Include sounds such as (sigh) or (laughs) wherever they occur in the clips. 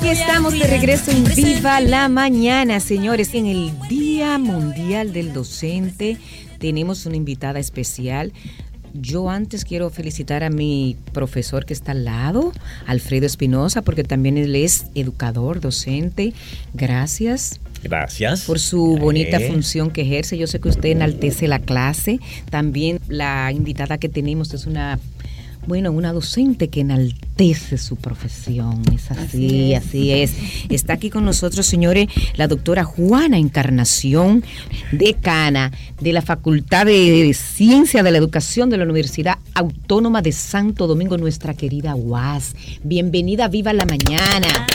Aquí estamos de regreso en Viva la Mañana, señores. En el Día Mundial del Docente tenemos una invitada especial. Yo antes quiero felicitar a mi profesor que está al lado, Alfredo Espinosa, porque también él es educador, docente. Gracias. Gracias. Por su bonita función que ejerce. Yo sé que usted enaltece la clase. También la invitada que tenemos es una bueno, una docente que enaltece su profesión. Es así, así es. Está aquí con nosotros, señores, la doctora Juana Encarnación, decana de la Facultad de Ciencia de la Educación de la Universidad Autónoma de Santo Domingo, nuestra querida UAS. Bienvenida, viva la mañana.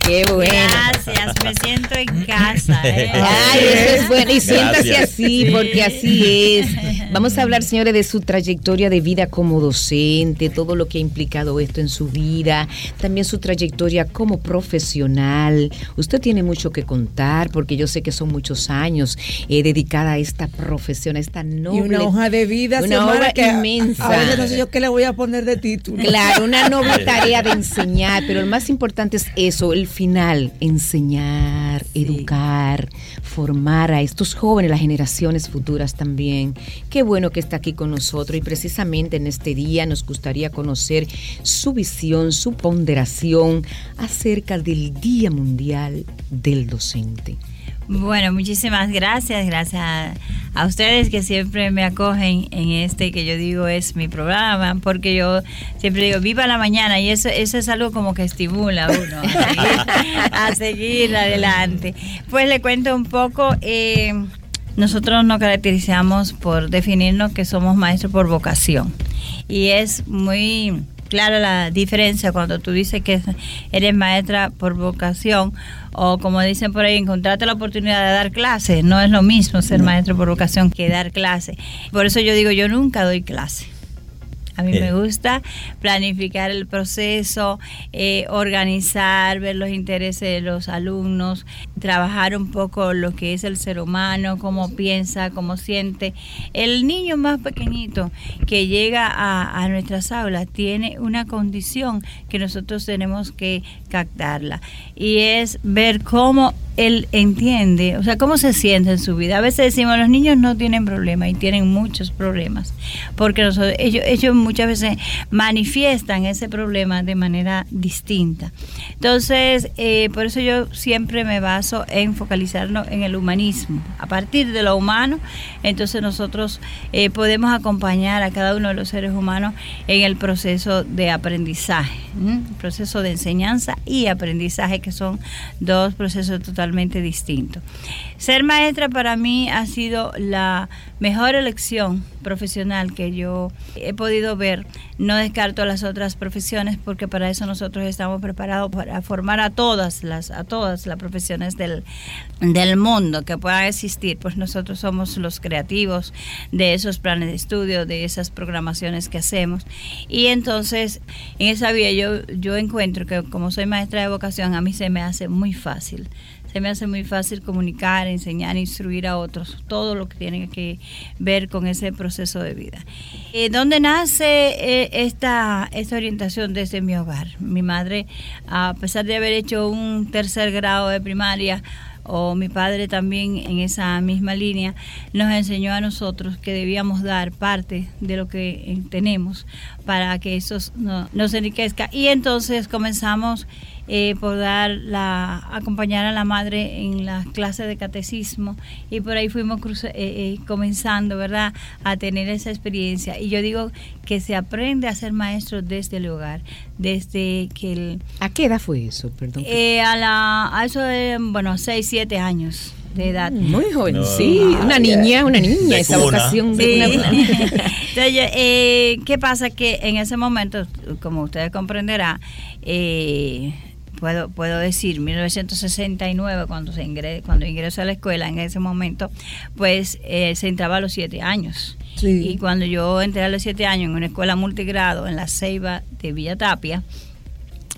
Qué bueno. Gracias, me siento en casa. ¿eh? Ay, eso es bueno. Y siéntase así, porque así es. (laughs) Vamos a hablar, señores, de su trayectoria de vida como docente, todo lo que ha implicado esto en su vida, también su trayectoria como profesional. Usted tiene mucho que contar, porque yo sé que son muchos años eh, dedicada a esta profesión, a esta noble. Y una hoja de vida, una obra inmensa. A veces no sé yo qué le voy a poner de título. Claro, una (laughs) noble tarea de enseñar, pero lo más importante es eso, el final, enseñar, educar, formar a estos jóvenes, las generaciones futuras también. Qué bueno que está aquí con nosotros y precisamente en este día nos gustaría conocer su visión, su ponderación acerca del Día Mundial del Docente. Bueno, muchísimas gracias, gracias a, ustedes que siempre me acogen en este que yo digo es mi programa, porque yo siempre digo viva la mañana y eso, es algo como que estimula a uno (laughs) a seguir, adelante. Pues le cuento un poco, eh, nosotros nos caracterizamos por definirnos que somos maestros por vocación y es muy clara la diferencia cuando tú dices que eres maestra por vocación o como dicen por ahí, encontrarte la oportunidad de dar clase. No es lo mismo ser maestro por vocación que dar clase. Por eso yo digo, yo nunca doy clase. A mí me gusta planificar el proceso, eh, organizar, ver los intereses de los alumnos, trabajar un poco lo que es el ser humano, cómo piensa, cómo siente. El niño más pequeñito que llega a, a nuestras aulas tiene una condición que nosotros tenemos que captarla y es ver cómo él entiende, o sea, cómo se siente en su vida. A veces decimos, los niños no tienen problemas y tienen muchos problemas, porque nosotros, ellos, ellos muchas veces manifiestan ese problema de manera distinta. Entonces, eh, por eso yo siempre me baso en focalizarnos en el humanismo. A partir de lo humano, entonces nosotros eh, podemos acompañar a cada uno de los seres humanos en el proceso de aprendizaje, proceso de enseñanza y aprendizaje, que son dos procesos totalmente distinto. Ser maestra para mí ha sido la mejor elección profesional que yo he podido ver. No descarto las otras profesiones porque para eso nosotros estamos preparados para formar a todas las a todas las profesiones del, del mundo que puedan existir. Pues nosotros somos los creativos de esos planes de estudio, de esas programaciones que hacemos. Y entonces en esa vía yo yo encuentro que como soy maestra de vocación a mí se me hace muy fácil se me hace muy fácil comunicar, enseñar, instruir a otros, todo lo que tiene que ver con ese proceso de vida. Eh, ¿Dónde nace eh, esta, esta orientación desde mi hogar? Mi madre, a pesar de haber hecho un tercer grado de primaria, o mi padre también en esa misma línea, nos enseñó a nosotros que debíamos dar parte de lo que eh, tenemos para que eso no, nos enriquezca. Y entonces comenzamos eh, por dar la, acompañar a la madre en las clases de catecismo y por ahí fuimos eh, eh, comenzando, ¿verdad?, a tener esa experiencia. Y yo digo que se aprende a ser maestro desde el hogar, desde que el... ¿A qué edad fue eso? Perdón. a, la, a eso de, bueno, 6, 7 años de edad. Mm, muy joven, sí, una niña, una niña, esa vocación de (laughs) (laughs) Entonces, ¿qué pasa? Que en ese momento, como ustedes comprenderán, eh, puedo, puedo decir, 1969, cuando, se ingre, cuando ingresó a la escuela, en ese momento, pues eh, se entraba a los siete años. Y cuando yo entré a los siete años en una escuela multigrado en la Ceiba de Villa Tapia,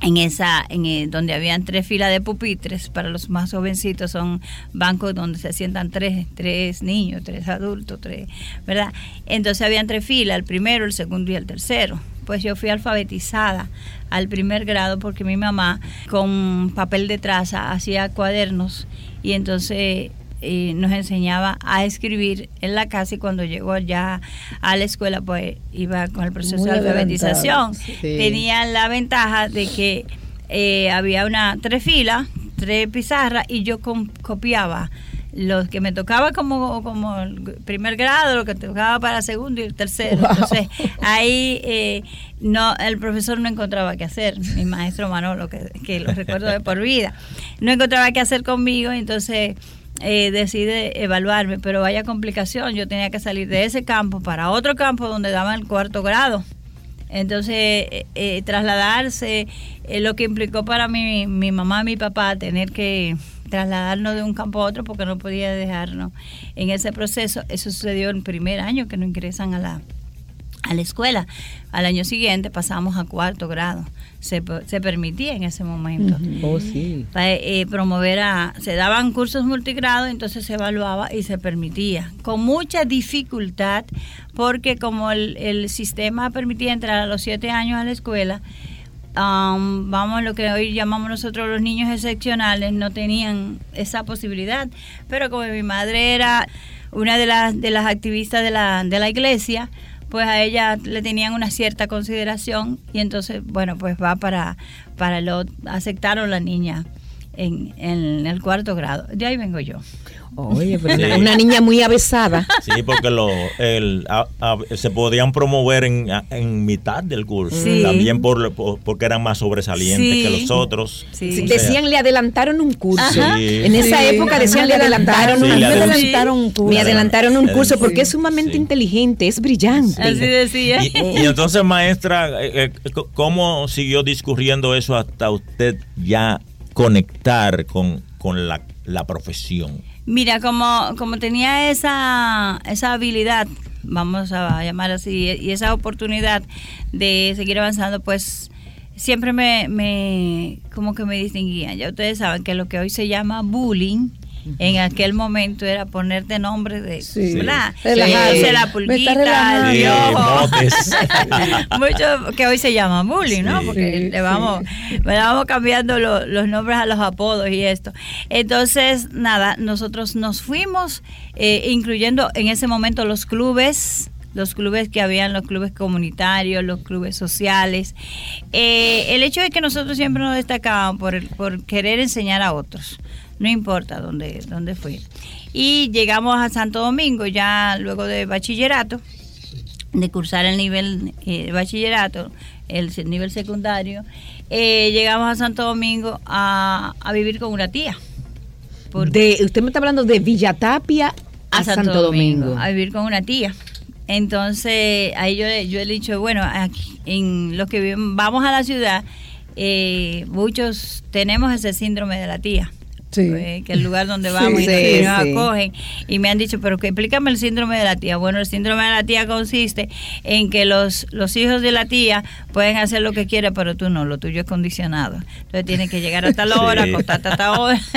en esa en eh, donde habían tres filas de pupitres para los más jovencitos son bancos donde se sientan tres tres niños tres adultos tres verdad entonces habían tres filas el primero el segundo y el tercero. Pues yo fui alfabetizada al primer grado porque mi mamá con papel de traza hacía cuadernos y entonces eh, nos enseñaba a escribir en la casa y cuando llegó ya a la escuela pues iba con el proceso Muy de alfabetización. sí. Tenía la ventaja de que eh, había una tres filas, tres pizarras y yo copiaba los que me tocaba como, como el primer grado, lo que tocaba para segundo y el tercero. Wow. Entonces, ahí eh, no el profesor no encontraba qué hacer, mi maestro Manolo, que, que lo recuerdo de por vida, no encontraba qué hacer conmigo, entonces eh, decide evaluarme, pero vaya complicación, yo tenía que salir de ese campo para otro campo donde daban el cuarto grado. Entonces, eh, eh, trasladarse, eh, lo que implicó para mí, mi mamá y mi papá tener que trasladarnos de un campo a otro porque no podía dejarnos en ese proceso. Eso sucedió en el primer año que nos ingresan a la, a la escuela. Al año siguiente pasamos a cuarto grado. Se, se permitía en ese momento. Oh, sí. Pa- eh, promover a, se daban cursos multigrado, entonces se evaluaba y se permitía, con mucha dificultad, porque como el, el sistema permitía entrar a los siete años a la escuela, um, vamos, lo que hoy llamamos nosotros los niños excepcionales, no tenían esa posibilidad, pero como mi madre era una de las, de las activistas de la, de la iglesia, pues a ella le tenían una cierta consideración y entonces, bueno, pues va para, para lo, aceptaron la niña en, en el cuarto grado. De ahí vengo yo. Oye, pero Sí. una, una niña muy avesada. Sí, porque lo, el, a- a- se podían promover en, a- en mitad del curso. Sí. También por, por- porque eran más sobresalientes Sí. que los otros. Decían, le adelantaron un curso. Ajá. En esa Sí. época decían, le adelantaron Sí, un le adelantaron. un curso. Me adelantaron un curso porque es sumamente Sí. inteligente, es brillante. Así decía. Y, y entonces, maestra, eh, eh, ¿cómo siguió discurriendo eso hasta usted ya conectar con, con la, la profesión? Mira, como, como tenía esa, esa habilidad, vamos a llamar así, y esa oportunidad de seguir avanzando, pues siempre me, me como que me distinguían. Ya ustedes saben que lo que hoy se llama bullying, en aquel momento era ponerte nombre de, Sí. ¿verdad? La pulguita, el Sí, ojo. motes. (laughs) Mucho que hoy se llama bullying, ¿no? Porque Sí, le vamos, le vamos cambiando lo- los nombres a los apodos y esto. Entonces, nada, nosotros nos fuimos, eh, incluyendo en ese momento los clubes los clubes que habían, los clubes comunitarios, los clubes sociales. Eh, el hecho de que nosotros siempre nos destacábamos por, el- por querer enseñar a otros, no importa dónde, dónde fue. Y llegamos a Santo Domingo ya luego de bachillerato, de cursar el nivel eh, de bachillerato, el nivel secundario, eh, llegamos a Santo Domingo a, a vivir con una tía. De, usted me está hablando de Villatapia a, Santo, Domingo. a vivir con una tía. Entonces, ahí yo, yo he dicho, bueno, aquí, en los que vamos a la ciudad, eh, muchos tenemos ese síndrome de la tía. Sí. eh, que el lugar donde (laughs) vamos y Sí, nos- y nos sí. acogen y me han dicho pero que explícame el síndrome de la tía bueno el síndrome de la tía consiste en que los los hijos de la tía pueden hacer lo que quieran pero tú no lo tuyo es condicionado entonces tienes que llegar a tal hora Sí. acostarte a tal hora (laughs)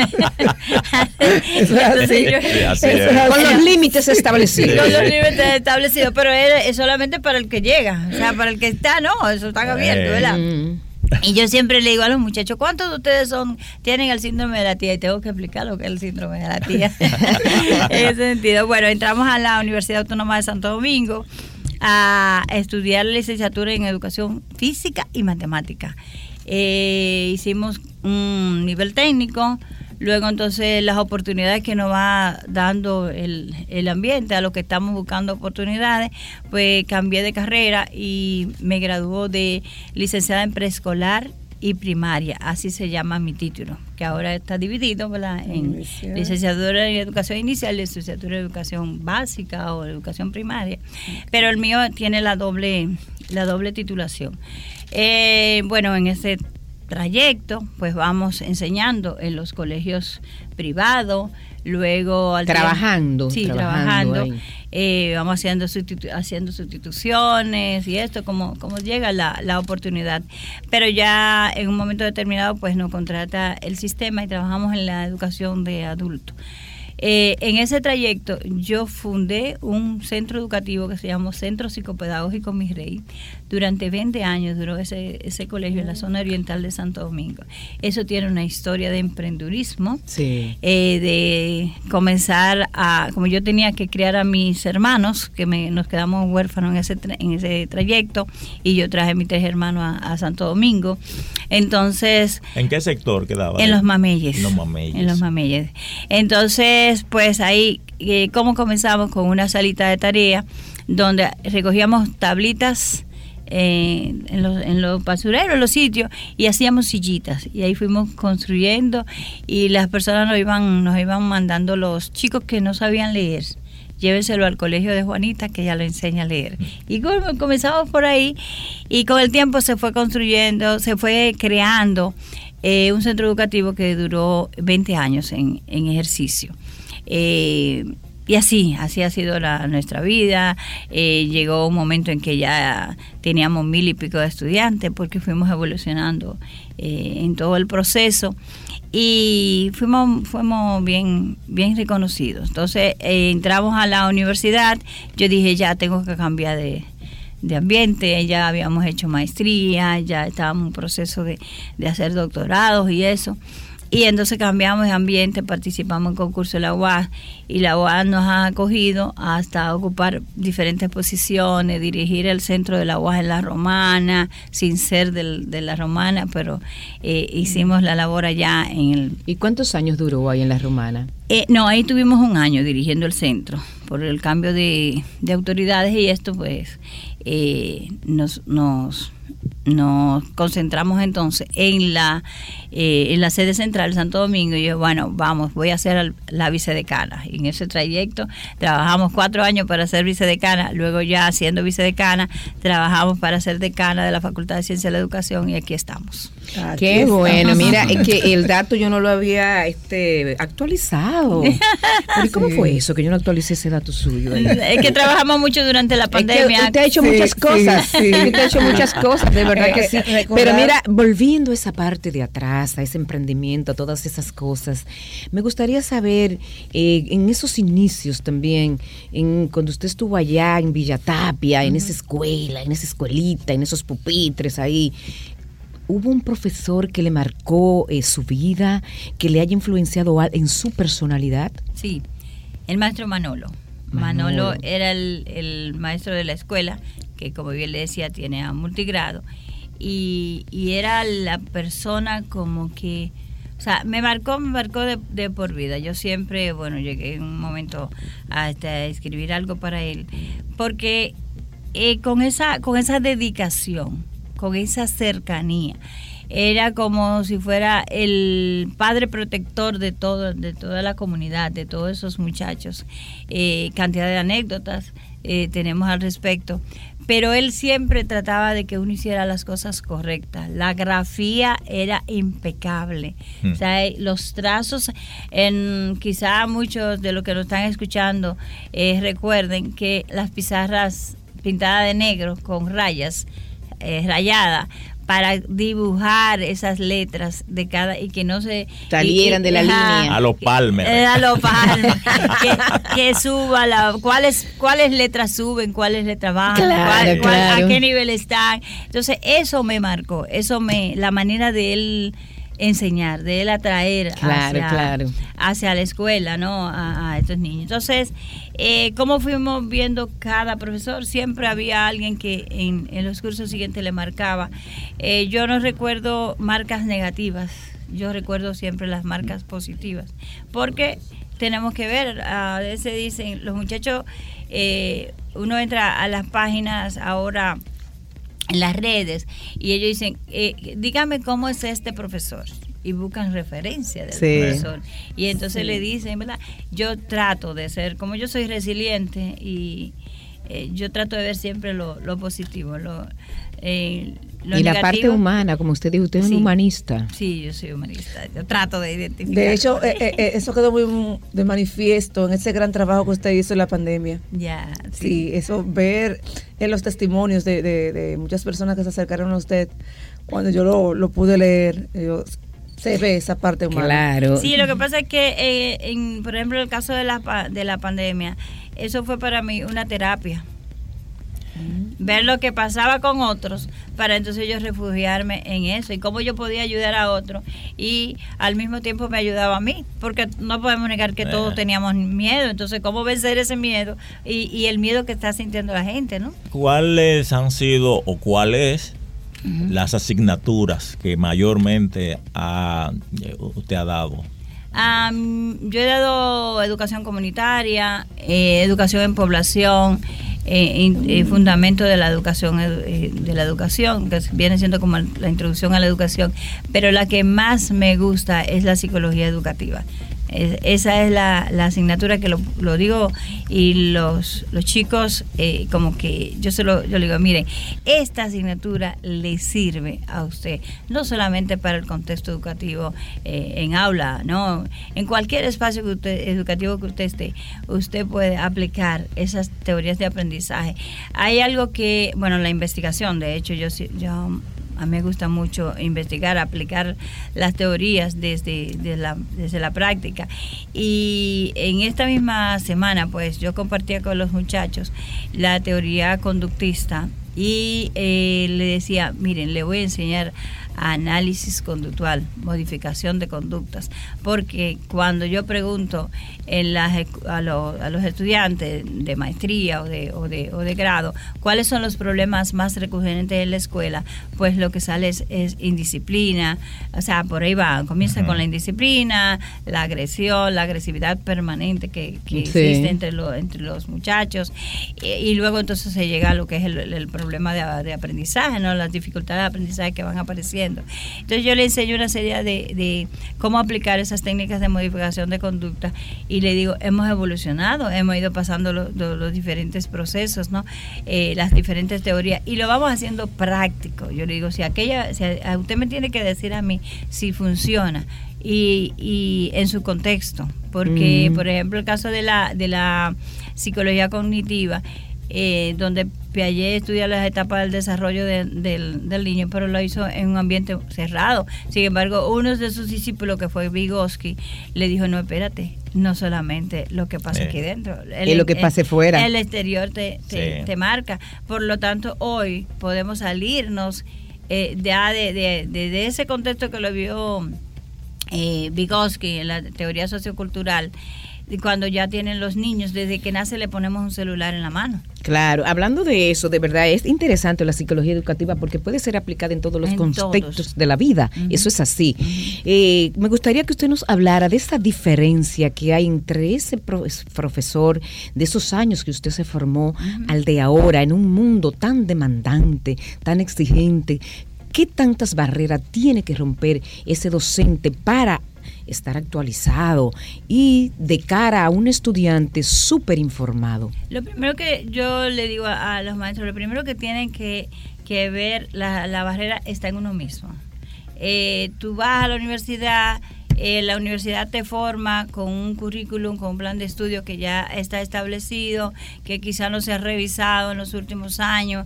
Eso es así. Entonces yo- Sí, así Eso es. es así. Con los límites establecidos. con los límites establecidos, pero es, es solamente para el que llega, o sea, para el que está, no, eso está abierto, ¿verdad? Mm. Y yo siempre le digo a los muchachos, ¿cuántos de ustedes son tienen el síndrome de la tía? Y tengo que explicar lo que es el síndrome de la tía. (laughs) en ese sentido, bueno, entramos a la Universidad Autónoma de Santo Domingo a estudiar licenciatura en educación física y matemática. Eh, hicimos un nivel técnico, luego entonces las oportunidades que nos va dando el, el ambiente, a los que estamos buscando oportunidades, pues cambié de carrera y me graduó de licenciada en preescolar y primaria, así se llama mi título, que ahora está dividido ¿verdad? en Inicial. licenciatura en educación inicial, licenciatura en educación básica o educación primaria, pero el mío tiene la doble, la doble titulación. Eh, bueno, en ese trayecto, pues vamos enseñando en los colegios privados, luego al Trabajando, sí, trabajando eh, vamos haciendo, haciendo sustituciones y esto, como, como llega la, la oportunidad. Pero ya en un momento determinado, pues nos contrata el sistema y trabajamos en la educación de adultos. Eh, en ese trayecto yo fundé un centro educativo que se llamó Centro Psicopedagógico Rey. Durante 20 años duró ese, ese colegio en la zona oriental de Santo Domingo. Eso tiene una historia de emprendurismo, sí. Eh, de comenzar a, como yo tenía que criar a mis hermanos, que me, nos quedamos huérfanos en ese, en ese trayecto, y yo traje a mis tres hermanos a, Santo Domingo. Entonces... ¿En qué sector quedaba? En los mameyes. En los mameyes. En los mameyes. Entonces pues ahí, eh, ¿cómo comenzamos? Con una salita de tarea donde recogíamos tablitas eh, en, los, en los basureros, en los sitios, y hacíamos sillitas. Y ahí fuimos construyendo y las personas nos iban, nos iban mandando los chicos que no sabían leer. Llévenselo al colegio de Juanita que ya lo enseña a leer. Y comenzamos por ahí y con el tiempo se fue construyendo, se fue creando eh, un centro educativo que duró 20 años en, en ejercicio. Eh, y así, así ha sido la, nuestra vida. Eh, llegó un momento en que ya teníamos mil y pico de estudiantes porque fuimos evolucionando eh, en todo el proceso y fuimos, fuimos bien, bien reconocidos. Entonces entramos a la universidad, yo dije ya tengo que cambiar de, ambiente, ya habíamos hecho maestría, ya estábamos en un proceso de, de hacer doctorados y eso. Y entonces cambiamos de ambiente, participamos en concurso de la UAS y la UAS nos ha acogido hasta ocupar diferentes posiciones, dirigir el centro de la UAS en la Romana, sin ser de la Romana, pero eh, hicimos la labor allá en el... ¿Y cuántos años duró ahí en la Romana? Eh, no, ahí tuvimos un año dirigiendo el centro por el cambio de, de autoridades y esto pues eh, nos... nos nos concentramos entonces en la eh, en la sede central de Santo Domingo y yo bueno vamos voy a ser la vicedecana. Y en ese trayecto trabajamos cuatro años para ser vicedecana luego ya siendo vicedecana trabajamos para ser decana de la Facultad de Ciencia de la Educación y aquí estamos. Qué bueno mira (laughs) es que el dato yo no lo había este actualizado. (laughs) Cómo fue eso que yo no actualicé ese dato suyo es que trabajamos mucho durante la pandemia. usted ha hecho muchas cosas. Usted ha hecho muchas cosas de verdad que sí. Pero mira, volviendo a esa parte de atrás, a ese emprendimiento, a todas esas cosas, me gustaría saber, eh, en esos inicios también, en, cuando usted estuvo allá en Villa Tapia, en esa escuela, en esa escuelita, en esos pupitres ahí, ¿Hubo un profesor que le marcó eh, su vida, que le haya influenciado en su personalidad? Sí, el maestro Manolo. Manolo, era el, el, maestro de la escuela, que como bien le decía, tiene a multigrado y, era la persona como que, o sea, me marcó, me marcó de, por vida. Yo siempre, bueno, llegué en un momento a, escribir algo para él, porque eh, con, esa, con esa dedicación, con esa cercanía, era como si fuera el padre protector de todo, de toda la comunidad, de todos esos muchachos. Eh, cantidad de anécdotas eh, tenemos al respecto pero él siempre trataba de que uno hiciera las cosas correctas. La grafía era impecable. Hmm. O sea, los trazos, en quizá muchos de los que nos están escuchando eh, recuerden que las pizarras pintadas de negro con rayas, eh, rayadas, para dibujar esas letras de cada y que no se salieran de la línea. A los palmes eh, a los palmes (laughs) que, suba la cuáles cuáles letras suben cuáles letras bajan a qué nivel están entonces eso me marcó eso me la manera de él enseñar, de él atraer hacia, la escuela, ¿no? A, estos niños. Entonces, eh, ¿cómo fuimos viendo cada profesor? Siempre había alguien que en, los cursos siguientes le marcaba. Eh, yo no recuerdo marcas negativas, yo recuerdo siempre las marcas positivas, porque tenemos que ver, a veces dicen, los muchachos, eh, uno entra a las páginas ahora en las redes y ellos dicen, eh, dígame cómo es este profesor y buscan referencia del profesor. Y entonces le dicen, ¿verdad? Yo trato de ser, como yo soy resiliente y, eh, yo trato de ver siempre lo, lo positivo, lo, eh, y la parte humana, como usted dijo, usted es un humanista. Sí, yo soy humanista. Yo trato de identificar. De hecho, eh, eh, eso quedó muy de manifiesto en ese gran trabajo que usted hizo en la pandemia. Ya. Sí, eso ver en los testimonios de, de, muchas personas que se acercaron a usted, cuando yo lo, lo pude leer, se ve esa parte humana. Claro. Sí, lo que pasa es que, en, por ejemplo, el caso de la, de la pandemia, eso fue para mí una terapia ver lo que pasaba con otros para entonces yo refugiarme en eso y cómo yo podía ayudar a otros y al mismo tiempo me ayudaba a mí, porque no podemos negar que todos eh. teníamos miedo, entonces cómo vencer ese miedo y, el miedo que está sintiendo la gente, ¿no? ¿Cuáles han sido o cuáles las asignaturas que mayormente usted ha dado? Yo he dado educación comunitaria, eh, educación en población, eh, eh, fundamento de la educación eh, de la educación que viene siendo como la introducción a la educación. Pero la que más me gusta es la psicología educativa esa es la, asignatura que lo, digo y los, los chicos eh, como que yo se lo yo digo, miren, esta asignatura le sirve a usted, no solamente para el contexto educativo eh, en aula, no, en cualquier espacio que usted, educativo que usted esté, usted puede aplicar esas teorías de aprendizaje. Hay algo que, bueno, la investigación, de hecho, yo, yo a mí me gusta mucho investigar, aplicar las teorías desde, la, desde la práctica. Y en esta misma semana, pues yo compartía con los muchachos la teoría conductista y eh, le decía, miren, le voy a enseñar análisis conductual, modificación de conductas, porque cuando yo pregunto en las, a, los estudiantes de maestría o de, o, de, o de grado cuáles son los problemas más recurrentes en la escuela, pues lo que sale es, indisciplina, o sea, por ahí va, comienza con la indisciplina, la agresión, la agresividad permanente que, existe entre, entre los muchachos, y, luego entonces se llega a lo que es el, problema de, de aprendizaje, ¿no? las dificultades de aprendizaje que van apareciendo entonces yo le enseño una serie de, cómo aplicar esas técnicas de modificación de conducta y le digo, hemos evolucionado, hemos ido pasando los diferentes procesos, ¿no? Eh, las diferentes teorías y lo vamos haciendo práctico. Yo le digo, si aquella, si usted me tiene que decir a mí si funciona y, en su contexto, porque mm. por ejemplo el caso de la, de la psicología cognitiva, eh, donde Piaget estudia las etapas del desarrollo del, niño, pero lo hizo en un ambiente cerrado. Sin embargo, uno de sus discípulos, que fue Vygotsky, le dijo, no, espérate, no solamente lo que pasa aquí dentro. El, lo que pase fuera. El exterior te, te, marca. Por lo tanto, hoy podemos salirnos eh, de, de, de, ese contexto que lo vio eh, Vygotsky en la teoría sociocultural cuando ya tienen los niños, desde que nace le ponemos un celular en la mano. Claro, hablando de eso, de verdad es interesante la psicología educativa porque puede ser aplicada en todos los contextos de la vida. Eso es así. Eh, me gustaría que usted nos hablara de esa diferencia que hay entre ese profesor de esos años que usted se formó al de ahora en un mundo tan demandante, tan exigente. ¿Qué tantas barreras tiene que romper ese docente para estar actualizado y de cara a un estudiante súper informado? Lo primero que yo le digo a, los maestros, lo primero que tienen que, ver, la, la, barrera está en uno mismo. Eh, tú vas a la universidad, eh, la universidad te forma con un currículum, con un plan de estudio que ya está establecido, que quizá no se ha revisado en los últimos años,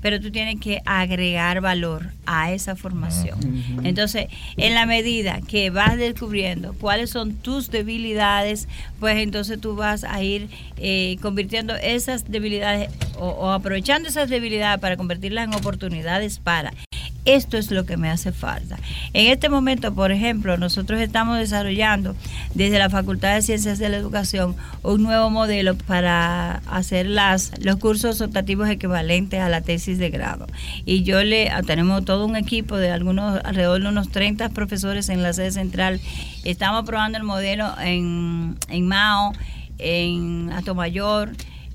pero tú tienes que agregar valor a esa formación. Entonces, en la medida que vas descubriendo cuáles son tus debilidades, pues entonces tú vas a ir eh, convirtiendo esas debilidades o aprovechando esas debilidades para convertirlas en oportunidades para esto es lo que me hace falta. En este momento, por ejemplo, nosotros estamos desarrollando desde la Facultad de Ciencias de la Educación un nuevo modelo para hacer las, los cursos optativos equivalentes a la tesis de grado. Y yo le tenemos todo un equipo de algunos alrededor de unos 30 profesores en la sede central. Estamos probando el modelo en, en Mao, en Atomayor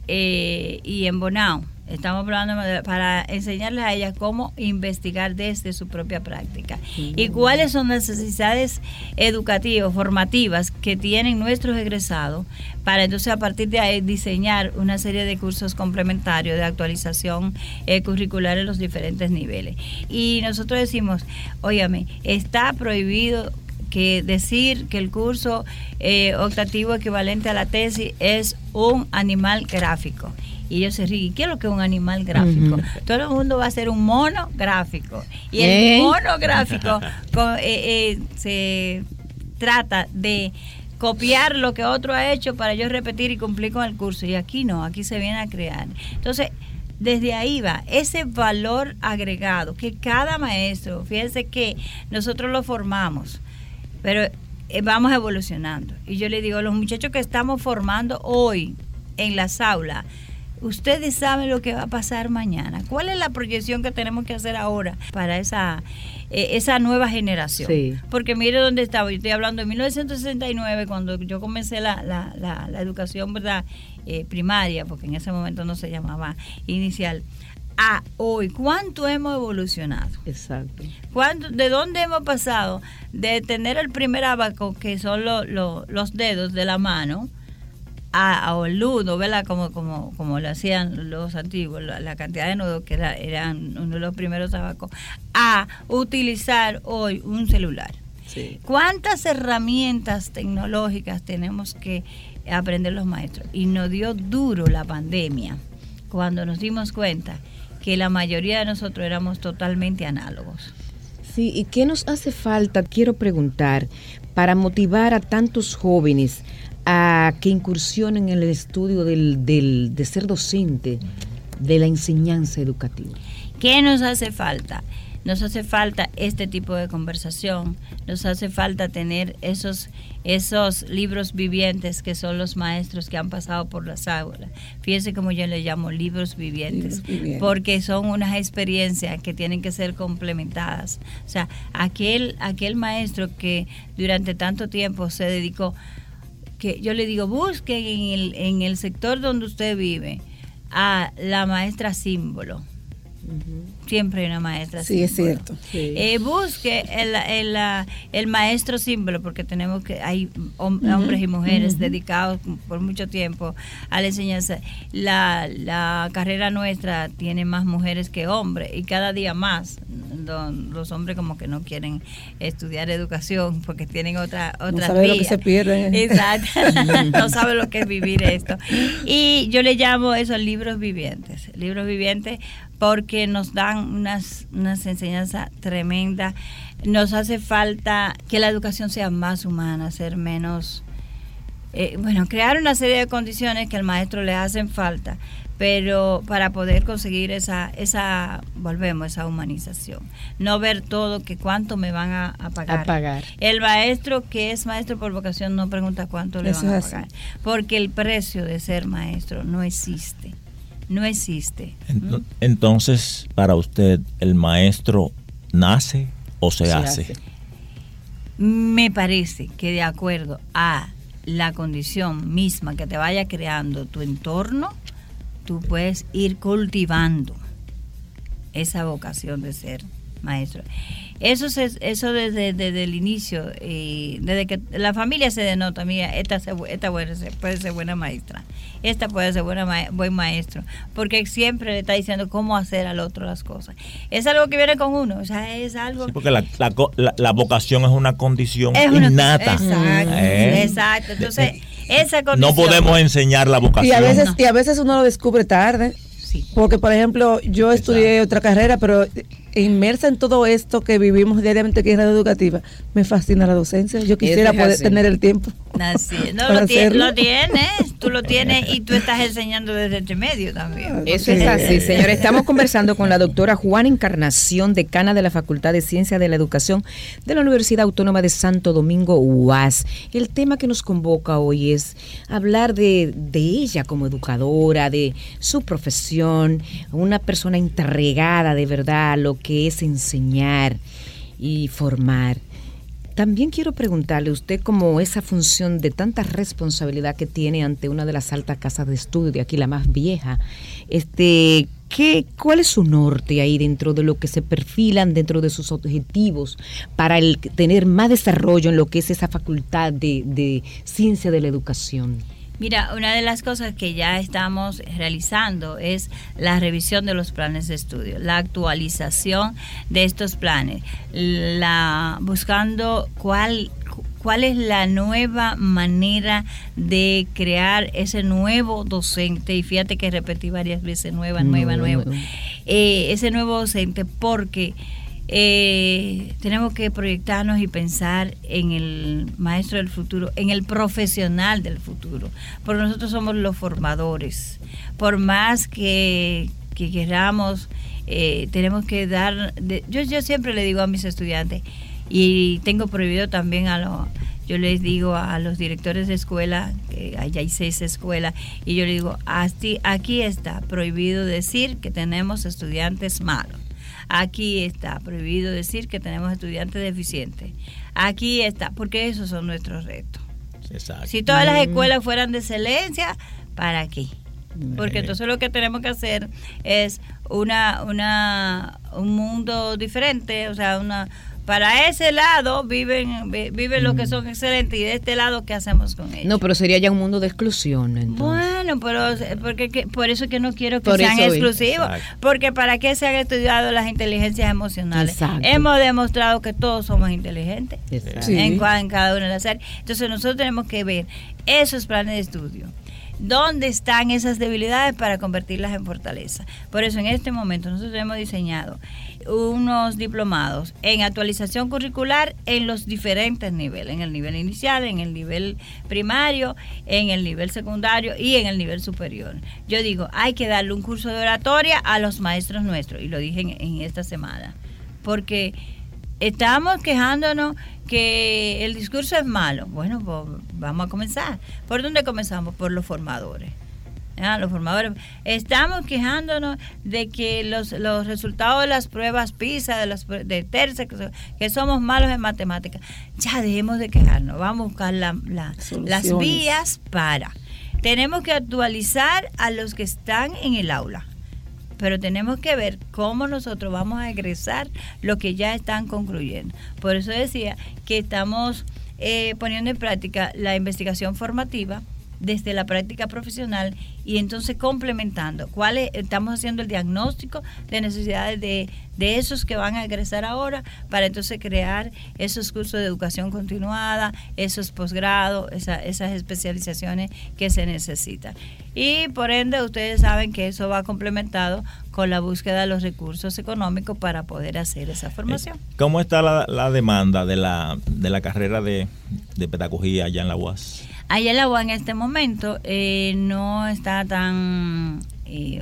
eh, y en Bonao Estamos de- para enseñarles a ellas cómo investigar desde su propia práctica y cuáles son las necesidades educativas, formativas que tienen nuestros egresados para entonces a partir de ahí diseñar una serie de cursos complementarios de actualización eh, curricular en los diferentes niveles. Y nosotros decimos, óyame, está prohibido que decir que el curso eh, optativo equivalente a la tesis es un animal gráfico. Y ellos se ríen. ¿Qué es lo que es un animal gráfico? Todo el mundo va a ser un mono gráfico. Y ¿Eh? el mono gráfico co- eh, eh, se trata de copiar lo que otro ha hecho para yo repetir y cumplir con el curso. Y aquí no, aquí se viene a crear. Entonces, desde ahí va ese valor agregado que cada maestro, fíjense que nosotros lo formamos, pero eh, vamos evolucionando. Y yo le digo, los muchachos que estamos formando hoy en las aulas, ustedes saben lo que va a pasar mañana. ¿Cuál es la proyección que tenemos que hacer ahora para esa, eh, esa nueva generación? Sí. Porque mire dónde estaba, yo estoy hablando de 1969, cuando yo comencé la, la, la, la educación ¿verdad? Eh, primaria, porque en ese momento no se llamaba inicial, a hoy, ¿cuánto hemos evolucionado? Exacto. ¿Cuánto, ¿De dónde hemos pasado de tener el primer abaco, que son lo- lo- los dedos de la mano, a, a el nudo, ¿verdad? Como, como, como lo hacían los antiguos, la, la cantidad de nudos que era- eran uno de los primeros abacos, a utilizar hoy un celular? Sí. ¿Cuántas herramientas tecnológicas tenemos que aprender los maestros? Y nos dio duro la pandemia cuando nos dimos cuenta que la mayoría de nosotros éramos totalmente análogos. Sí, ¿y qué nos hace falta, quiero preguntar, para motivar a tantos jóvenes a que incursionen en el estudio del, del- de ser docente, de la enseñanza educativa? ¿Qué nos hace falta? Nos hace falta este tipo de conversación, nos hace falta tener esos, esos libros vivientes que son los maestros que han pasado por las aulas. Fíjese como yo le llamo libros vivientes, Libros vivientes. porque son unas experiencias que tienen que ser complementadas. O sea, aquel, aquel maestro que durante tanto tiempo se dedicó, que yo le digo, busquen en el, en el sector donde usted vive a la maestra símbolo siempre hay una maestra Sí, es cierto. Sí. Eh, busque el, el, el maestro símbolo, porque tenemos que, hay hom- hombres y mujeres dedicados por mucho tiempo a la enseñanza. La, la carrera nuestra tiene más mujeres que hombres y cada día más. Don- los hombres como que no quieren estudiar educación porque tienen otra otra saben lo que se pierden. Exacto. (laughs) no saben lo que es vivir esto. Y yo le llamo esos libros vivientes. Libros vivientes porque nos dan unas, unas enseñanzas tremendas. Nos hace falta que la educación sea más humana, ser menos... eh, bueno, crear una serie de condiciones que al maestro le hacen falta, pero para poder conseguir esa, esa, volvemos, esa humanización. No ver todo que cuánto me van a, a pagar. A pagar. El maestro que es maestro por vocación no pregunta cuánto le Eso van a pagar, porque el precio de ser maestro no existe. No existe. Ento- Entonces, para usted, ¿el maestro nace o se, Se hace? hace. Me parece que de acuerdo a la condición misma que te vaya creando tu entorno, tú puedes ir cultivando esa vocación de ser maestro. Eso se- eso desde, desde el inicio, y desde que la familia se denota, mira, esta, se- esta puede ser, puede ser buena maestra, esta puede ser buena ma- buen maestro, porque siempre le está diciendo cómo hacer al otro las cosas. Es algo que viene con uno, o sea, es algo Sí, porque la, la la- la vocación es una condición es una- innata. Exacto, ¿Eh? exacto. Entonces, esa condición. No podemos enseñar la vocación. Y a veces, y a veces uno lo descubre tarde. Sí. Porque, por ejemplo, yo estudié otra carrera, pero inmersa en todo esto que vivimos diariamente aquí en la educativa, me fascina la docencia. Yo quisiera es poder así. tener el tiempo. Así es. No, (laughs) para lo, hacerlo. lo tienes, tú lo tienes y tú estás enseñando desde entre medio también. Eso es así, señor. Estamos conversando con la doctora Juana Encarnación, decana de la Facultad de Ciencia de la Educación de la Universidad Autónoma de Santo Domingo, UAS. El tema que nos convoca hoy es hablar de, de ella como educadora, de su profesión, una persona entregada de verdad a lo que es enseñar y formar. También quiero preguntarle, usted como esa función de tanta responsabilidad que tiene ante una de las altas casas de estudio aquí, la más vieja, este, ¿qué, ¿cuál es su norte ahí dentro de lo que se perfilan dentro de sus objetivos para el tener más desarrollo en lo que es esa facultad de ciencia de la educación? Mira, una de las cosas que ya estamos realizando es la revisión de los planes de estudio, la actualización de estos planes, la buscando cuál cuál es la nueva manera de crear ese nuevo docente. Y fíjate que repetí varias veces nueva, nueva, nueva, eh, ese nuevo docente porque eh, tenemos que proyectarnos y pensar en el maestro del futuro, en el profesional del futuro, porque nosotros somos los formadores. Por más que, queramos, eh, tenemos que dar, yo, siempre le digo a mis estudiantes, y tengo prohibido también a los yo les digo a los directores de escuela, que allá hay seis escuelas, y yo les digo, aquí está prohibido decir que tenemos estudiantes malos. Aquí está prohibido decir que tenemos estudiantes deficientes. Aquí está, porque esos son nuestros retos. Si todas las mm. escuelas fueran de excelencia, ¿para qué? Porque entonces lo que tenemos que hacer es una, una, un mundo diferente, o sea, una, para ese lado viven viven los que mm. son excelentes y de este lado qué hacemos con ellos. No, pero sería ya un mundo de exclusión. Bueno, pero porque por eso es que no quiero que sean exclusivos, porque para qué se han estudiado las inteligencias emocionales. Hemos demostrado que todos somos inteligentes en, en cada una de las áreas. Entonces nosotros tenemos que ver esos planes de estudio dónde están esas debilidades para convertirlas en fortaleza. Por eso en este momento nosotros hemos diseñado unos diplomados en actualización curricular en los diferentes niveles, en el nivel inicial, en el nivel primario, en el nivel secundario y en el nivel superior. Yo digo, hay que darle un curso de oratoria a los maestros nuestros, y lo dije en, esta semana, porque estamos quejándonos que el discurso es malo. Bueno, pues vamos a comenzar. ¿Por dónde comenzamos? Por los formadores. Los formadores. Estamos quejándonos de que los, los resultados de las pruebas PISA, de, las, de terce, que, somos malos en matemáticas. Ya dejemos de quejarnos. Vamos a buscar la, las vías para. Tenemos que actualizar a los que están en el aula pero tenemos que ver cómo nosotros vamos a egresar lo que ya están concluyendo. Por eso decía que estamos eh, poniendo en práctica la investigación formativa desde la práctica profesional y entonces complementando cuáles estamos haciendo el diagnóstico de necesidades de, de esos que van a egresar ahora para entonces crear esos cursos de educación continuada, esos posgrados, esas especializaciones que se necesitan. Y por ende ustedes saben que eso va complementado con la búsqueda de los recursos económicos para poder hacer esa formación. Eh, ¿Cómo está la, demanda de la, de la carrera de, de pedagogía allá en la UAS? En la UAS en este momento eh, no está tan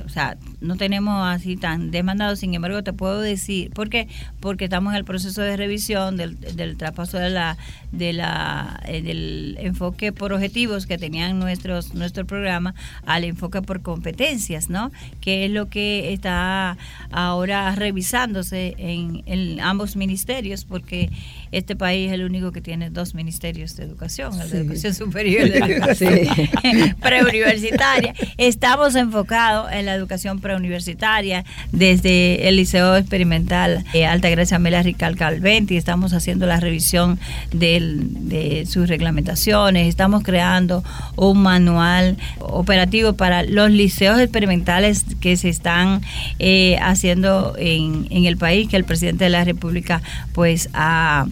o sea, no tenemos así tan demandado, sin embargo te puedo decir, ¿por qué? Porque estamos en el proceso de revisión del, del traspaso de la, de la, eh, del enfoque por objetivos que tenían nuestros, nuestro programa al enfoque por competencias, ¿no? Que es lo que está ahora revisándose en, en ambos ministerios, porque este país es el único que tiene dos ministerios de educación, el de educación superior y (laughs) educación (laughs) preuniversitaria. Estamos enfocados en la educación preuniversitaria desde el Liceo Experimental eh, Alta Gracia Mela Rical Calventi, estamos haciendo la revisión de sus reglamentaciones, estamos creando un manual operativo para los liceos experimentales que se están eh, haciendo en, en el país, que el presidente de la República pues ha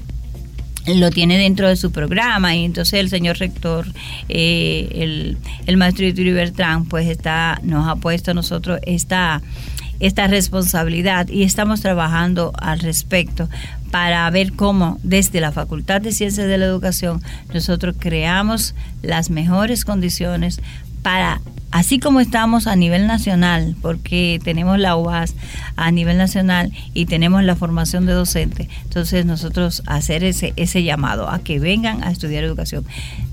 lo tiene dentro de su programa y entonces el señor rector, eh, el, el maestro Yuri Bertrán, pues está, nos ha puesto a nosotros esta, esta responsabilidad y estamos trabajando al respecto para ver cómo desde la Facultad de Ciencias de la Educación nosotros creamos las mejores condiciones para así como estamos a nivel nacional, porque tenemos la UAS a nivel nacional y tenemos la formación de docentes, entonces nosotros hacer ese, ese llamado a que vengan a estudiar educación.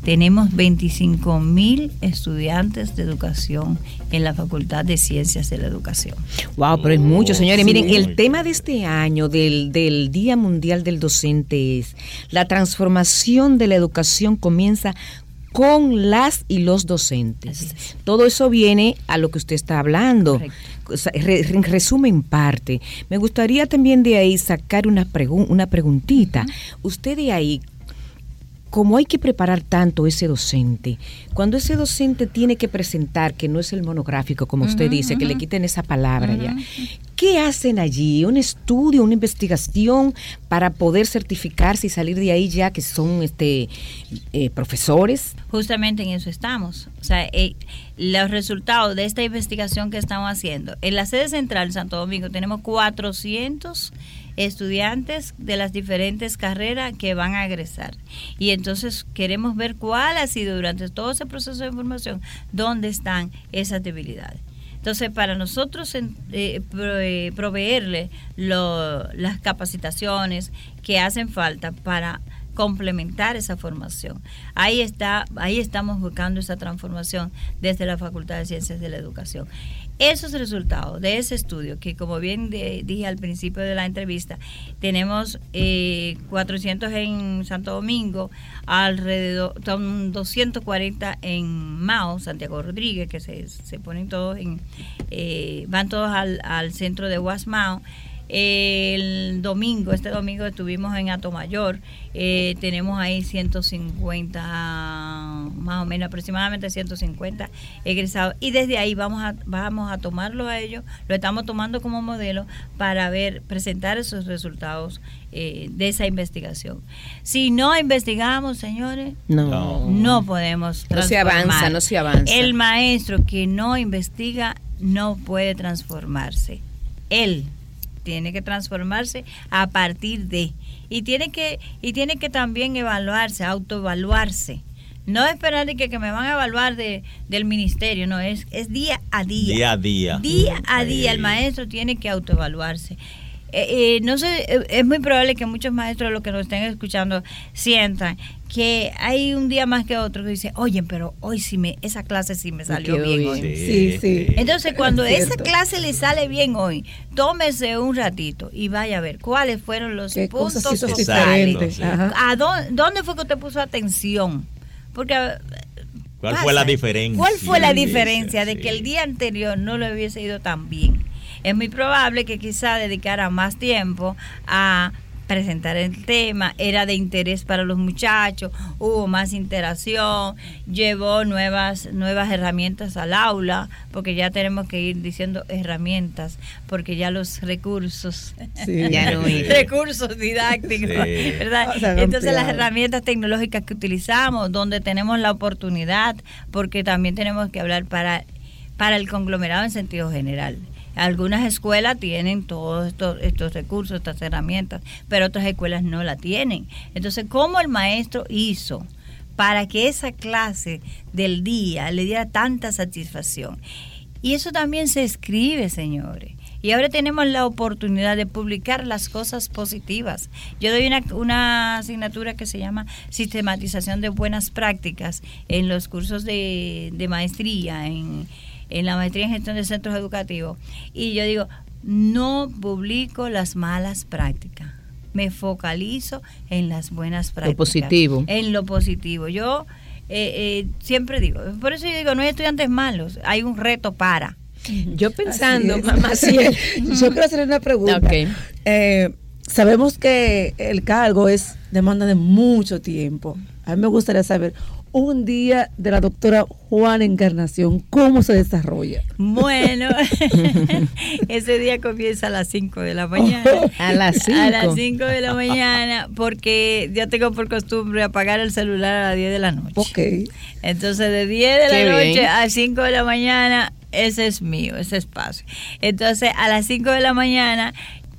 Tenemos 25 mil estudiantes de educación en la Facultad de Ciencias de la Educación. Wow, pero es mucho, señores. Miren, el tema de este año del, del Día Mundial del Docente es la transformación de la educación comienza con las y los docentes. Todo eso viene a lo que usted está hablando. En resumen parte. Me gustaría también de ahí sacar una, una preguntita. Usted de ahí, como hay que preparar tanto ese docente, cuando ese docente tiene que presentar, que no es el monográfico, como usted dice, que le quiten esa palabra ya, ¿qué hacen allí? ¿Un estudio, una investigación para poder certificarse y salir de ahí ya que son este eh, profesores? Justamente en eso estamos. O sea, eh, los resultados de esta investigación que estamos haciendo. En la sede central Santo Domingo tenemos 400 estudiantes de las diferentes carreras que van a egresar. Y entonces queremos ver cuál ha sido durante todo ese proceso de formación, dónde están esas debilidades. Entonces, para nosotros eh, eh, proveerle las capacitaciones que hacen falta para complementar esa formación. Ahí está, ahí estamos buscando esa transformación desde la Facultad de Ciencias de la Educación. Esos resultados de ese estudio, que como bien dije al principio de la entrevista, tenemos eh, 400 en Santo Domingo, alrededor, son 240 en Mao, Santiago Rodríguez, que se, se ponen todos en, eh, van todos al, al centro de Guasmao el domingo, este domingo estuvimos en Atomayor, eh, tenemos ahí 150, más o menos aproximadamente 150 egresados y desde ahí vamos a, vamos a tomarlo a ellos, lo estamos tomando como modelo para ver, presentar esos resultados eh, de esa investigación. Si no investigamos, señores, no, no podemos. No se avanza, no se avanza. El maestro que no investiga no puede transformarse. Él tiene que transformarse a partir de y tiene que y tiene que también evaluarse, autoevaluarse. No esperar que, que me van a evaluar de, del ministerio, no, es, es día a día. Día a día. Día a día el maestro tiene que autoevaluarse. Eh, eh, no sé, eh, es muy probable que muchos maestros, los que nos estén escuchando, sientan que hay un día más que otro que dice, oye, pero hoy sí me, esa clase sí me salió bien, hoy. Sí, sí. Entonces, cuando esa clase le sale bien hoy, tómese un ratito y vaya a ver cuáles fueron los puntos diferentes. ¿A dónde, fue que usted puso atención? Porque ¿Cuál fue la diferencia? ¿Cuál fue la diferencia de que el día anterior no lo hubiese ido tan bien? Es muy probable que quizá dedicara más tiempo a presentar el tema, era de interés para los muchachos, hubo más interacción, llevó nuevas, nuevas herramientas al aula, porque ya tenemos que ir diciendo herramientas, porque ya los recursos, (laughs) ya no recursos didácticos, ¿verdad? Entonces las herramientas tecnológicas que utilizamos, donde tenemos la oportunidad, porque también tenemos que hablar para, para el conglomerado en sentido general. Algunas escuelas tienen todos estos, estos recursos, estas herramientas, pero otras escuelas no la tienen. Entonces, ¿cómo el maestro hizo para que esa clase del día le diera tanta satisfacción? Y eso también se escribe, señores. Y ahora tenemos la oportunidad de publicar las cosas positivas. Yo doy una, asignatura que se llama Sistematización de Buenas Prácticas en los cursos de, de maestría, en, en la maestría en gestión de centros educativos. Y yo digo, no publico las malas prácticas. Me focalizo en las buenas prácticas. Lo positivo. En lo positivo. Yo eh, eh, siempre digo, por eso yo digo, no hay estudiantes malos, hay un reto para. Yo pensando, mamá, (laughs) yo quiero hacer una pregunta. Eh, sabemos que el cargo es demanda de mucho tiempo. A mí me gustaría saber, un día de la doctora Juana Encarnación, ¿cómo se desarrolla? Bueno, (laughs) ese día comienza a las 5 de la mañana. a las 5. A las 5 de la mañana, porque yo tengo por costumbre apagar el celular a las 10 de la noche. Ok. Entonces, de 10 de la noche a 5 de la mañana, ese es mío, ese espacio. Entonces, a las 5 de la mañana,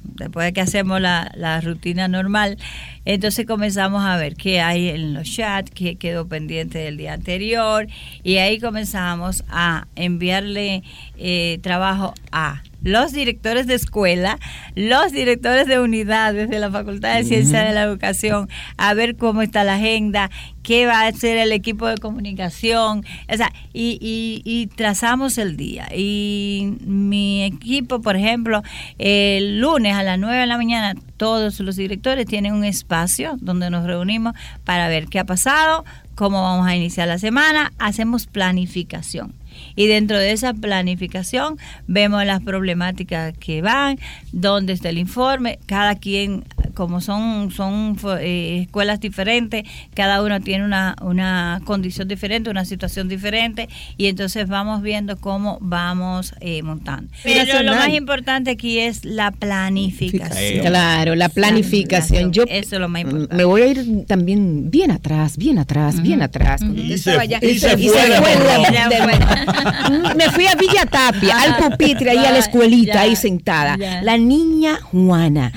después de que hacemos la, rutina normal, entonces comenzamos a ver qué hay en los chats, qué quedó pendiente del día anterior y ahí comenzamos a enviarle eh, trabajo a los directores de escuela, los directores de unidades de la Facultad de Ciencias de la Educación, a ver cómo está la agenda, qué va a hacer el equipo de comunicación, o sea, y, y, trazamos el día. Y mi equipo, por ejemplo, el lunes a las 9 de la mañana, todos los directores tienen un espacio donde nos reunimos para ver qué ha pasado, cómo vamos a iniciar la semana, hacemos planificación y dentro de esa planificación vemos las problemáticas que van, dónde está el informe, cada quien, como son, son eh, escuelas diferentes, cada uno tiene una, una condición diferente, una situación diferente y entonces vamos viendo cómo vamos eh, montando. Pero lo más importante aquí es la planificación. Claro, la planificación. Yo Eso es lo más importante. Me voy a ir también bien atrás, bien atrás, bien atrás. Y, se, fue, me fui a Villa Tapia, al pupitre, ahí a la escuelita, ahí sentada. La niña Juana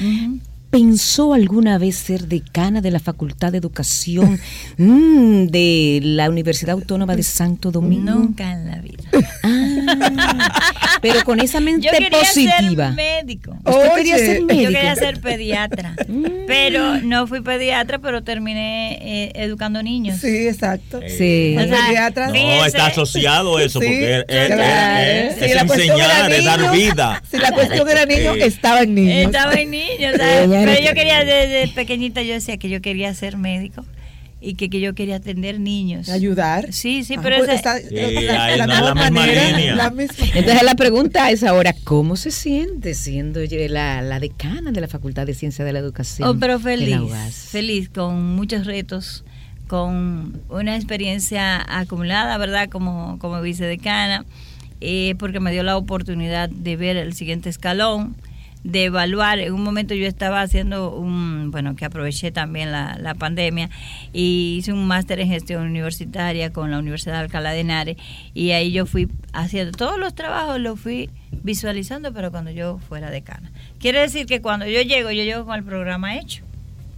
pensó alguna vez ser decana de la Facultad de Educación (laughs) mm, de la Universidad Autónoma de Santo Domingo? Nunca en la vida. Ah, pero con esa mente Yo quería Ser médico. ¿Usted quería ser médico? Yo quería ser pediatra. Mm. pero no fui pediatra, pero terminé eh, educando niños. Sí, exacto. Sí. pediatra. No, está asociado eso, porque es, enseñar, es dar vida. Si la cuestión era niño, estaba en niños. Estaba en niños, ¿sabes? Pero yo quería, desde pequeñita, yo decía que yo quería ser médico y que, que, yo quería atender niños. ¿Ayudar? Sí, sí, ah, pero pues esa, la, misma manera, Entonces la pregunta es ahora, ¿cómo se siente siendo la, la decana de la Facultad de Ciencias de la Educación? Oh, pero feliz, feliz, con muchos retos, con una experiencia acumulada, ¿verdad? Como, como vicedecana, eh, porque me dio la oportunidad de ver el siguiente escalón de evaluar. En un momento yo estaba haciendo un, bueno, que aproveché también la, la pandemia y hice un máster en gestión universitaria con la Universidad de Alcalá de Henares y ahí yo fui haciendo todos los trabajos, los fui visualizando, pero cuando yo fuera decana. Quiere decir que cuando yo llego, yo llego con el programa hecho.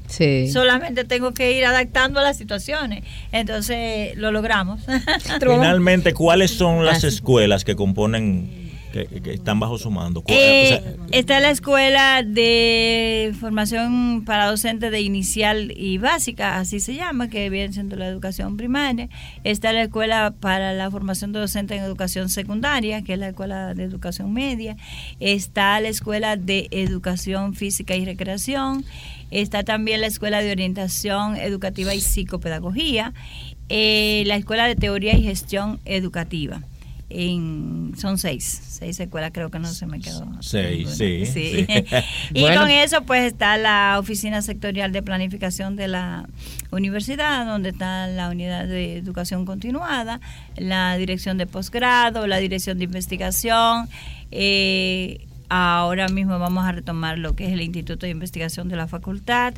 Sí. Solamente tengo que ir adaptando a las situaciones. Entonces lo logramos. (laughs) Finalmente, ¿cuáles son las escuelas que componen que, están bajo su mando? Eh, está la escuela de formación para docentes de inicial y básica, así se llama, que viene siendo la educación primaria. Está la escuela para la formación de docentes en educación secundaria, que es la escuela de educación media. Está la escuela de educación física y recreación. Está también la escuela de orientación educativa y psicopedagogía. Eh, la escuela de teoría y gestión educativa en, son seis, seis escuelas creo que no se me quedó. Seis, sí. (laughs) y (laughs) con eso pues está la oficina sectorial de planificación de la universidad, donde está la unidad de educación continuada, la dirección de posgrado, la dirección de investigación. Eh, ahora mismo vamos a retomar lo que es el Instituto de Investigación de la Facultad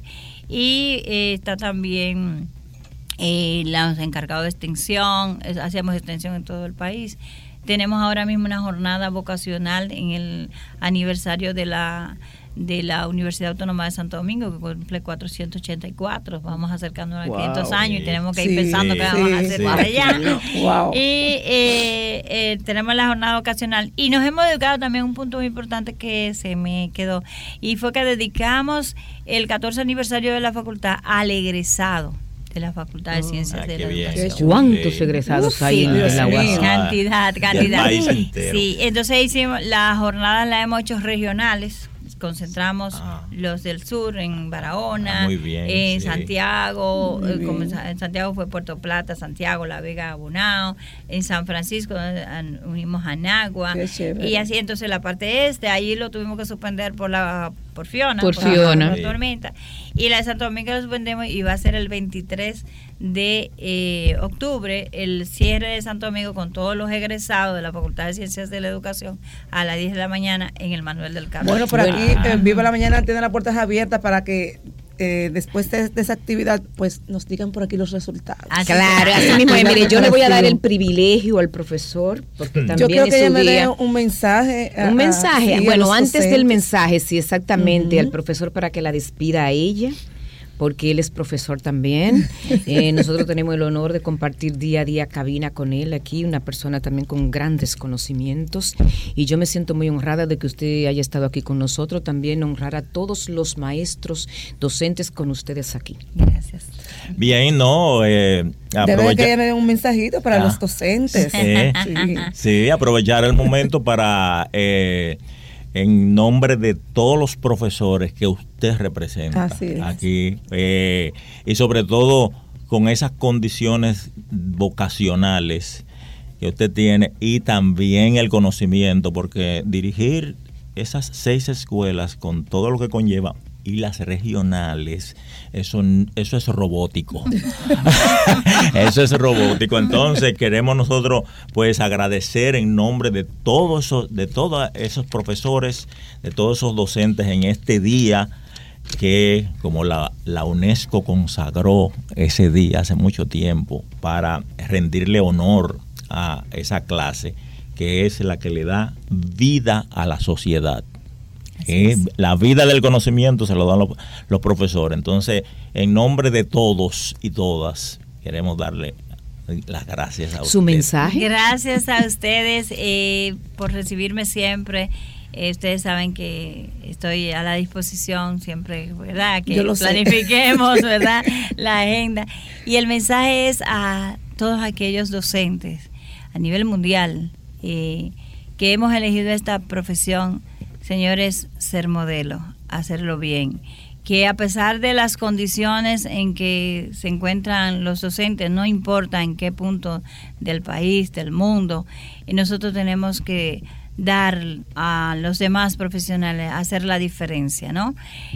y eh, está también eh, los encargados de extensión, hacemos extensión en todo el país. Tenemos ahora mismo una jornada vocacional en el aniversario de la de la Universidad Autónoma de Santo Domingo, que cumple 484. Vamos acercándonos a 500 años y tenemos que ir pensando qué vamos a hacer para allá. Y eh, eh, tenemos la jornada vocacional. Y nos hemos dedicado también a un punto muy importante que se me quedó. Y fue que dedicamos el 14 aniversario de la facultad al egresado de la Facultad de Ciencias ah, de la Educación. ¿Cuántos egresados hay en la UAS? Cantidad, cantidad. Sí, entonces hicimos, las jornadas las hemos hecho regionales, concentramos ah. los del sur en Barahona, ah, en Santiago, eh, como en Santiago fue Puerto Plata, Santiago, La Vega, Bunao, en San Francisco unimos a Nagua. Y así entonces la parte este, ahí lo tuvimos que suspender por la por Fiona, por, Fiona. tormenta y la de Santo Domingo lo suspendemos y va a ser el 23 de eh, octubre el cierre de Santo Domingo con todos los egresados de la Facultad de Ciencias de la Educación a las 10 de la mañana en el Manuel del Carmen. Bueno, por aquí en Viva la Mañana tiene las puertas abiertas para que eh, después de, esa actividad, pues nos digan por aquí los resultados. claro, así mismo. mire, yo le voy a dar el privilegio al profesor, porque también yo creo que ella me dé un mensaje. un mensaje. bueno, antes del mensaje, sí, exactamente, al profesor para que la despida a ella porque él es profesor también. (laughs) Eh, nosotros tenemos el honor de compartir día a día cabina con él aquí, una persona también con grandes conocimientos. Y yo me siento muy honrada de que usted haya estado aquí con nosotros, también honrar a todos los maestros, docentes con ustedes aquí. Gracias. Bien, no. Eh, Debe que me un mensajito para los ah. docentes. (laughs) Sí, aprovechar el momento para, eh, en nombre de todos los profesores que usted representa aquí, eh, y sobre todo con esas condiciones vocacionales que usted tiene y también el conocimiento, porque dirigir esas seis escuelas con todo lo que conlleva y las regionales, eso, eso es robótico. (laughs) eso es robótico. Entonces queremos nosotros pues agradecer en nombre de todos esos, de todos esos profesores, de todos esos docentes en este día que como la, la UNESCO consagró ese día hace mucho tiempo para rendirle honor a esa clase que es la que le da vida a la sociedad. Eh, la vida del conocimiento se lo dan los, profesores. Entonces, en nombre de todos y todas, queremos darle las gracias a Su mensaje. Gracias a ustedes eh, por recibirme siempre. Eh, ustedes saben que estoy a la disposición siempre, ¿verdad? Que planifiquemos, (laughs) ¿verdad? La agenda. Y el mensaje es a todos aquellos docentes a nivel mundial que hemos elegido esta profesión señores, ser modelo, hacerlo bien. Que a pesar de las condiciones en que se encuentran los docentes, no importa en qué punto del país, del mundo, y nosotros tenemos que dar a los demás profesionales, hacer la diferencia, ¿no?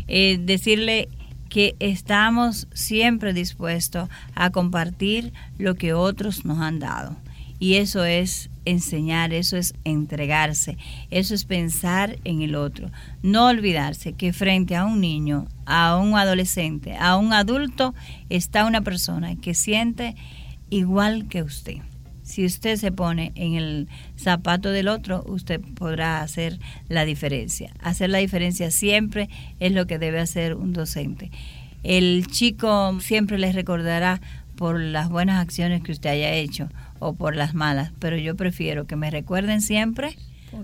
Eh, decirle que estamos siempre dispuestos a compartir lo que otros nos han dado. Y eso es enseñar, eso es entregarse, eso es pensar en el otro. No olvidarse que frente a un niño, a un adolescente, a un adulto, está una persona que siente igual que usted. Si usted se pone en el zapato del otro, usted podrá hacer la diferencia. Hacer la diferencia siempre es lo que debe hacer un docente. El chico siempre les recordará por las buenas acciones que usted haya hecho o por las malas, pero yo prefiero que me recuerden siempre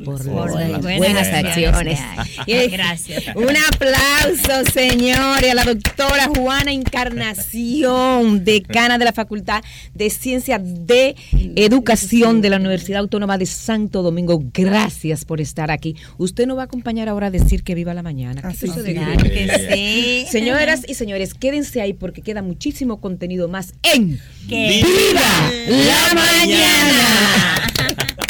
por, las, buenas, acciones. (laughs) Gracias. Un aplauso, señores, a la doctora Juana Encarnación, decana de la Facultad de Ciencias de Educación de la Universidad Autónoma de Santo Domingo. Gracias por estar aquí. Usted nos va a acompañar ahora a decir que viva la mañana. Así que sí. Señoras y señores, quédense ahí porque queda muchísimo contenido más en ¡Viva la mañana! (laughs)